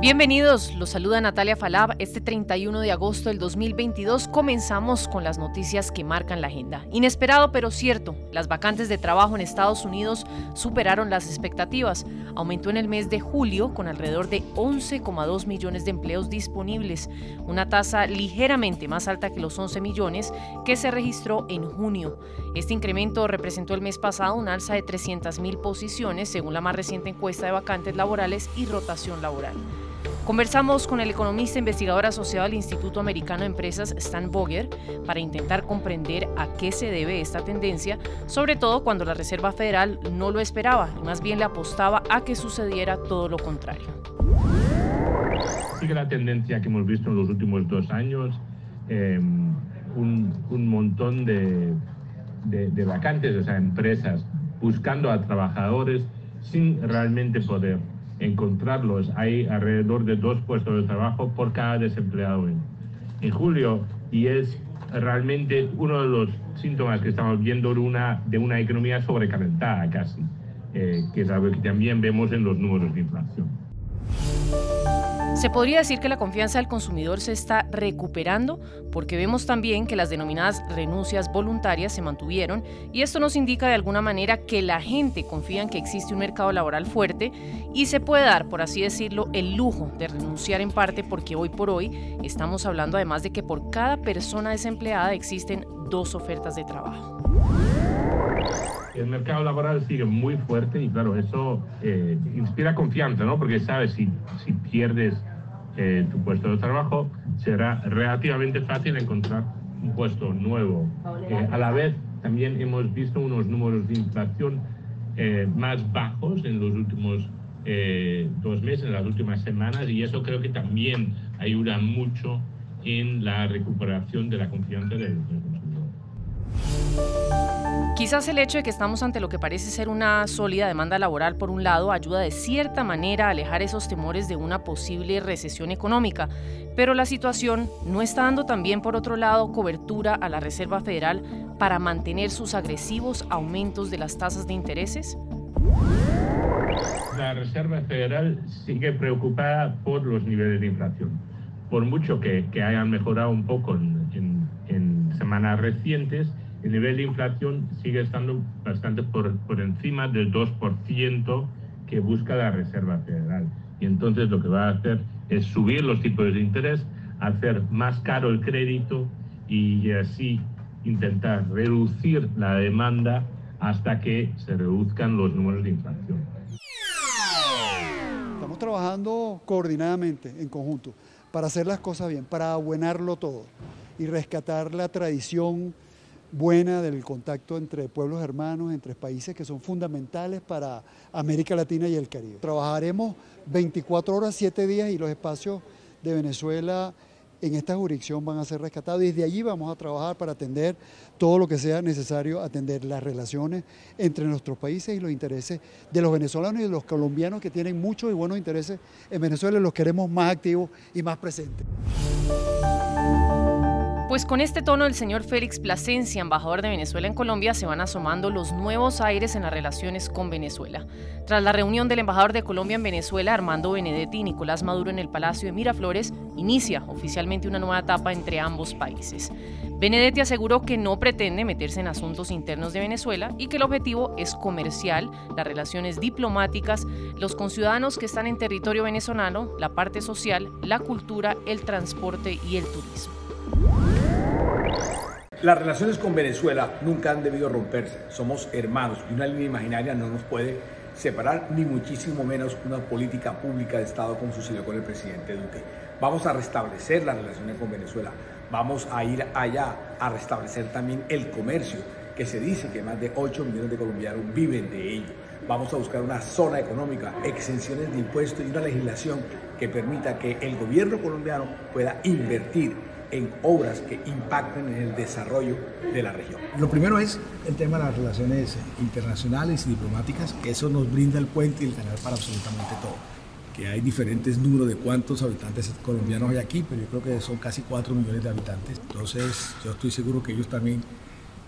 Bienvenidos, los saluda Natalia Falab. Este 31 de agosto del 2022 comenzamos con las noticias que marcan la agenda. Inesperado pero cierto, las vacantes de trabajo en Estados Unidos superaron las expectativas. Aumentó en el mes de julio con alrededor de 11,2 millones de empleos disponibles, una tasa ligeramente más alta que los 11 millones que se registró en junio. Este incremento representó el mes pasado un alza de 300 mil posiciones según la más reciente encuesta de vacantes laborales y rotación laboral. Conversamos con el economista investigador asociado al Instituto Americano de Empresas, Stan Boger, para intentar comprender a qué se debe esta tendencia, sobre todo cuando la Reserva Federal no lo esperaba y más bien le apostaba a que sucediera todo lo contrario. La tendencia que hemos visto en los últimos dos años, em, un, montón de, de vacantes, o sea, empresas buscando a trabajadores sin realmente poder encontrarlos. Hay alrededor de dos puestos de trabajo por cada desempleado en, julio y es realmente uno de los síntomas que estamos viendo de una, de una economía sobrecalentada casi, eh, que es algo que también vemos en los números de inflación. Se podría decir que la confianza del consumidor se está recuperando porque vemos también que las denominadas renuncias voluntarias se mantuvieron y esto nos indica de alguna manera que la gente confía en que existe un mercado laboral fuerte y se puede dar, por así decirlo, el lujo de renunciar en parte porque hoy por hoy estamos hablando además de que por cada persona desempleada existen dos ofertas de trabajo. El mercado laboral sigue muy fuerte y claro, eso eh, inspira confianza, ¿no? Porque sabes, si, si pierdes eh, tu puesto de trabajo, será relativamente fácil encontrar un puesto nuevo. Eh, a la vez, también hemos visto unos números de inflación más bajos en los últimos dos meses, en las últimas semanas, y eso creo que también ayuda mucho en la recuperación de la confianza del consumidor. Quizás el hecho de que estamos ante lo que parece ser una sólida demanda laboral por un lado ayuda de cierta manera a alejar esos temores de una posible recesión económica, pero la situación no está dando también por otro lado cobertura a la Reserva Federal para mantener sus agresivos aumentos de las tasas de intereses. La Reserva Federal sigue preocupada por los niveles de inflación. Por mucho que, hayan mejorado un poco en, semanas recientes, el nivel de inflación sigue estando bastante por, por encima del 2% que busca la Reserva Federal. Y entonces lo que va a hacer es subir los tipos de interés, hacer más caro el crédito y así intentar reducir la demanda hasta que se reduzcan los números de inflación. Estamos trabajando coordinadamente, en conjunto, para hacer las cosas bien, para abuenarlo todo y rescatar la tradición buena del contacto entre pueblos hermanos, entre países que son fundamentales para América Latina y el Caribe. Trabajaremos 24 horas, 7 días y los espacios de Venezuela en esta jurisdicción van a ser rescatados. Desde allí vamos a trabajar para atender todo lo que sea necesario, atender las relaciones entre nuestros países y los intereses de los venezolanos y de los colombianos que tienen muchos y buenos intereses en Venezuela los queremos más activos y más presentes. Pues con este tono del señor Félix Plasencia, embajador de Venezuela en Colombia, se van asomando los nuevos aires en las relaciones con Venezuela. Tras la reunión del embajador de Colombia en Venezuela, Armando Benedetti y Nicolás Maduro en el Palacio de Miraflores, inicia oficialmente una nueva etapa entre ambos países. Benedetti aseguró que no pretende meterse en asuntos internos de Venezuela y que el objetivo es comercial, las relaciones diplomáticas, los conciudadanos que están en territorio venezolano, la parte social, la cultura, el transporte y el turismo. Las relaciones con Venezuela nunca han debido romperse. Somos hermanos y una línea imaginaria no nos puede separar, ni muchísimo menos una política pública de Estado como sucedió con el presidente Duque. Vamos a restablecer las relaciones con Venezuela. Vamos a ir allá a restablecer también el comercio, que se dice que más de 8 millones de colombianos viven de ello. Vamos a buscar una zona económica, exenciones de impuestos y una legislación que permita que el gobierno colombiano pueda invertir en obras que impacten en el desarrollo de la región. Lo primero es el tema de las relaciones internacionales y diplomáticas, que eso nos brinda el puente y el canal para absolutamente todo. Que hay diferentes números de cuántos habitantes colombianos hay aquí, pero yo creo que son casi 4 millones de habitantes. Entonces, yo estoy seguro que ellos también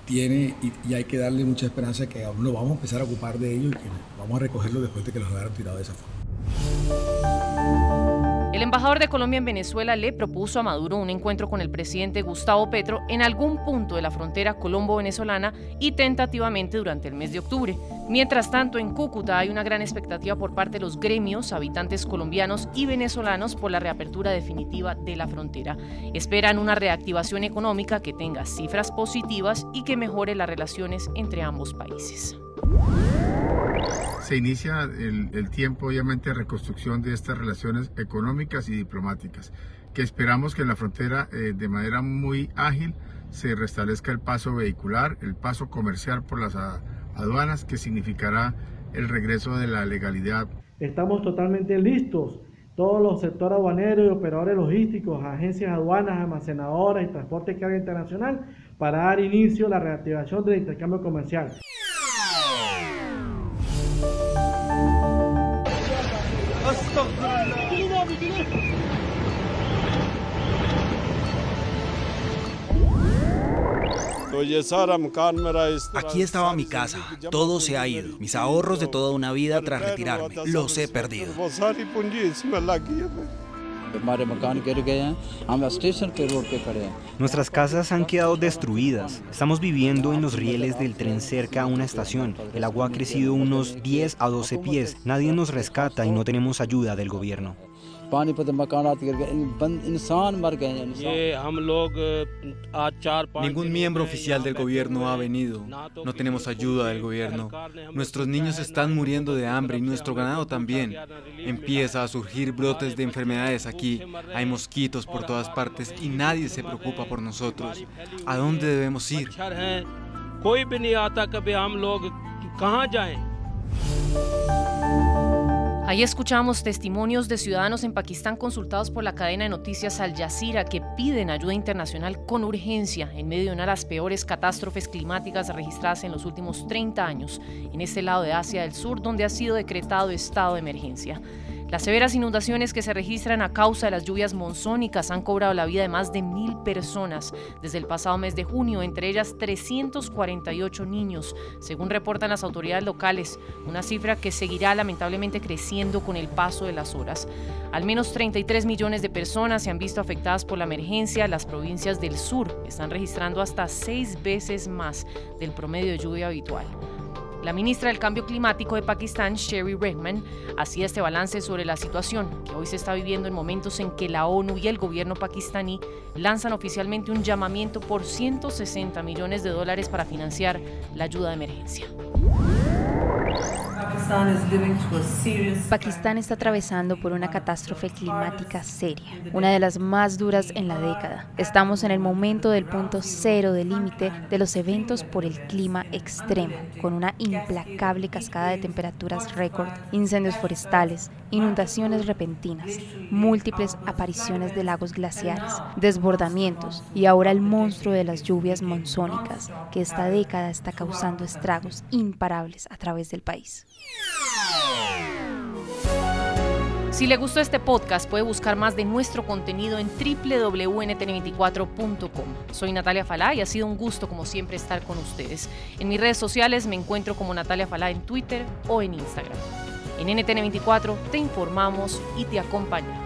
tienen y, hay que darle mucha esperanza que no vamos a empezar a ocupar de ellos y que vamos a recogerlo después de que los hayan tirado de esa forma. El embajador de Colombia en Venezuela le propuso a Maduro un encuentro con el presidente Gustavo Petro en algún punto de la frontera colombo-venezolana y tentativamente durante el mes de octubre. Mientras tanto, en Cúcuta hay una gran expectativa por parte de los gremios, habitantes colombianos y venezolanos por la reapertura definitiva de la frontera. Esperan una reactivación económica que tenga cifras positivas y que mejore las relaciones entre ambos países se inicia el, tiempo obviamente de reconstrucción de estas relaciones económicas y diplomáticas, que esperamos que en la frontera eh, de manera muy ágil se restablezca el paso vehicular, el paso comercial por las aduanas, que significará el regreso de la legalidad. Estamos totalmente listos, todos los sectores aduaneros y operadores logísticos, agencias aduanas, almacenadoras y transporte de carga internacional, para dar inicio a la reactivación del intercambio comercial. Aquí estaba mi casa, todo se ha ido, mis ahorros de toda una vida tras retirarme, los he perdido. Nuestras casas han quedado destruidas. Estamos viviendo en los rieles del tren cerca a una estación. El agua ha crecido unos 10 a 12 pies. Nadie nos rescata y no tenemos ayuda del gobierno. Ningún miembro oficial del gobierno ha venido. No tenemos ayuda del gobierno. Nuestros niños están muriendo de hambre y nuestro ganado también. Empieza a surgir brotes de enfermedades aquí. Hay mosquitos por todas partes y nadie se preocupa por nosotros. ¿A dónde debemos ir? Ahí escuchamos testimonios de ciudadanos en Pakistán consultados por la cadena de noticias Al Jazeera que piden ayuda internacional con urgencia en medio de una de las peores catástrofes climáticas registradas en los últimos 30 años en este lado de Asia del Sur, donde ha sido decretado estado de emergencia. Las severas inundaciones que se registran a causa de las lluvias monzónicas han cobrado la vida de más de mil personas desde el pasado mes de junio, entre ellas 348 niños, según reportan las autoridades locales, una cifra que seguirá lamentablemente creciendo con el paso de las horas. Al menos 33 millones de personas se han visto afectadas por la emergencia. Las provincias del sur están registrando hasta seis veces más del promedio de lluvia habitual. La ministra del Cambio Climático de Pakistán, Sherry Rehman, hacía este balance sobre la situación que hoy se está viviendo en momentos en que la ONU y el gobierno pakistaní lanzan oficialmente un llamamiento por 160 millones de dólares para financiar la ayuda de emergencia. Pakistán está atravesando por una catástrofe climática seria, una de las más duras en la década. Estamos en el momento del punto cero del límite de los eventos por el clima extremo, con una implacable cascada de temperaturas récord, incendios forestales, inundaciones repentinas, múltiples apariciones de lagos glaciares, desbordamientos y ahora el monstruo de las lluvias monzónicas que esta década está causando estragos imparables a través del país. Si le gustó este podcast, puede buscar más de nuestro contenido en www.ntn24.com. Soy Natalia Falá y ha sido un gusto, como siempre, estar con ustedes. En mis redes sociales me encuentro como Natalia Falá en Twitter o en Instagram. En NTN24 te informamos y te acompañamos.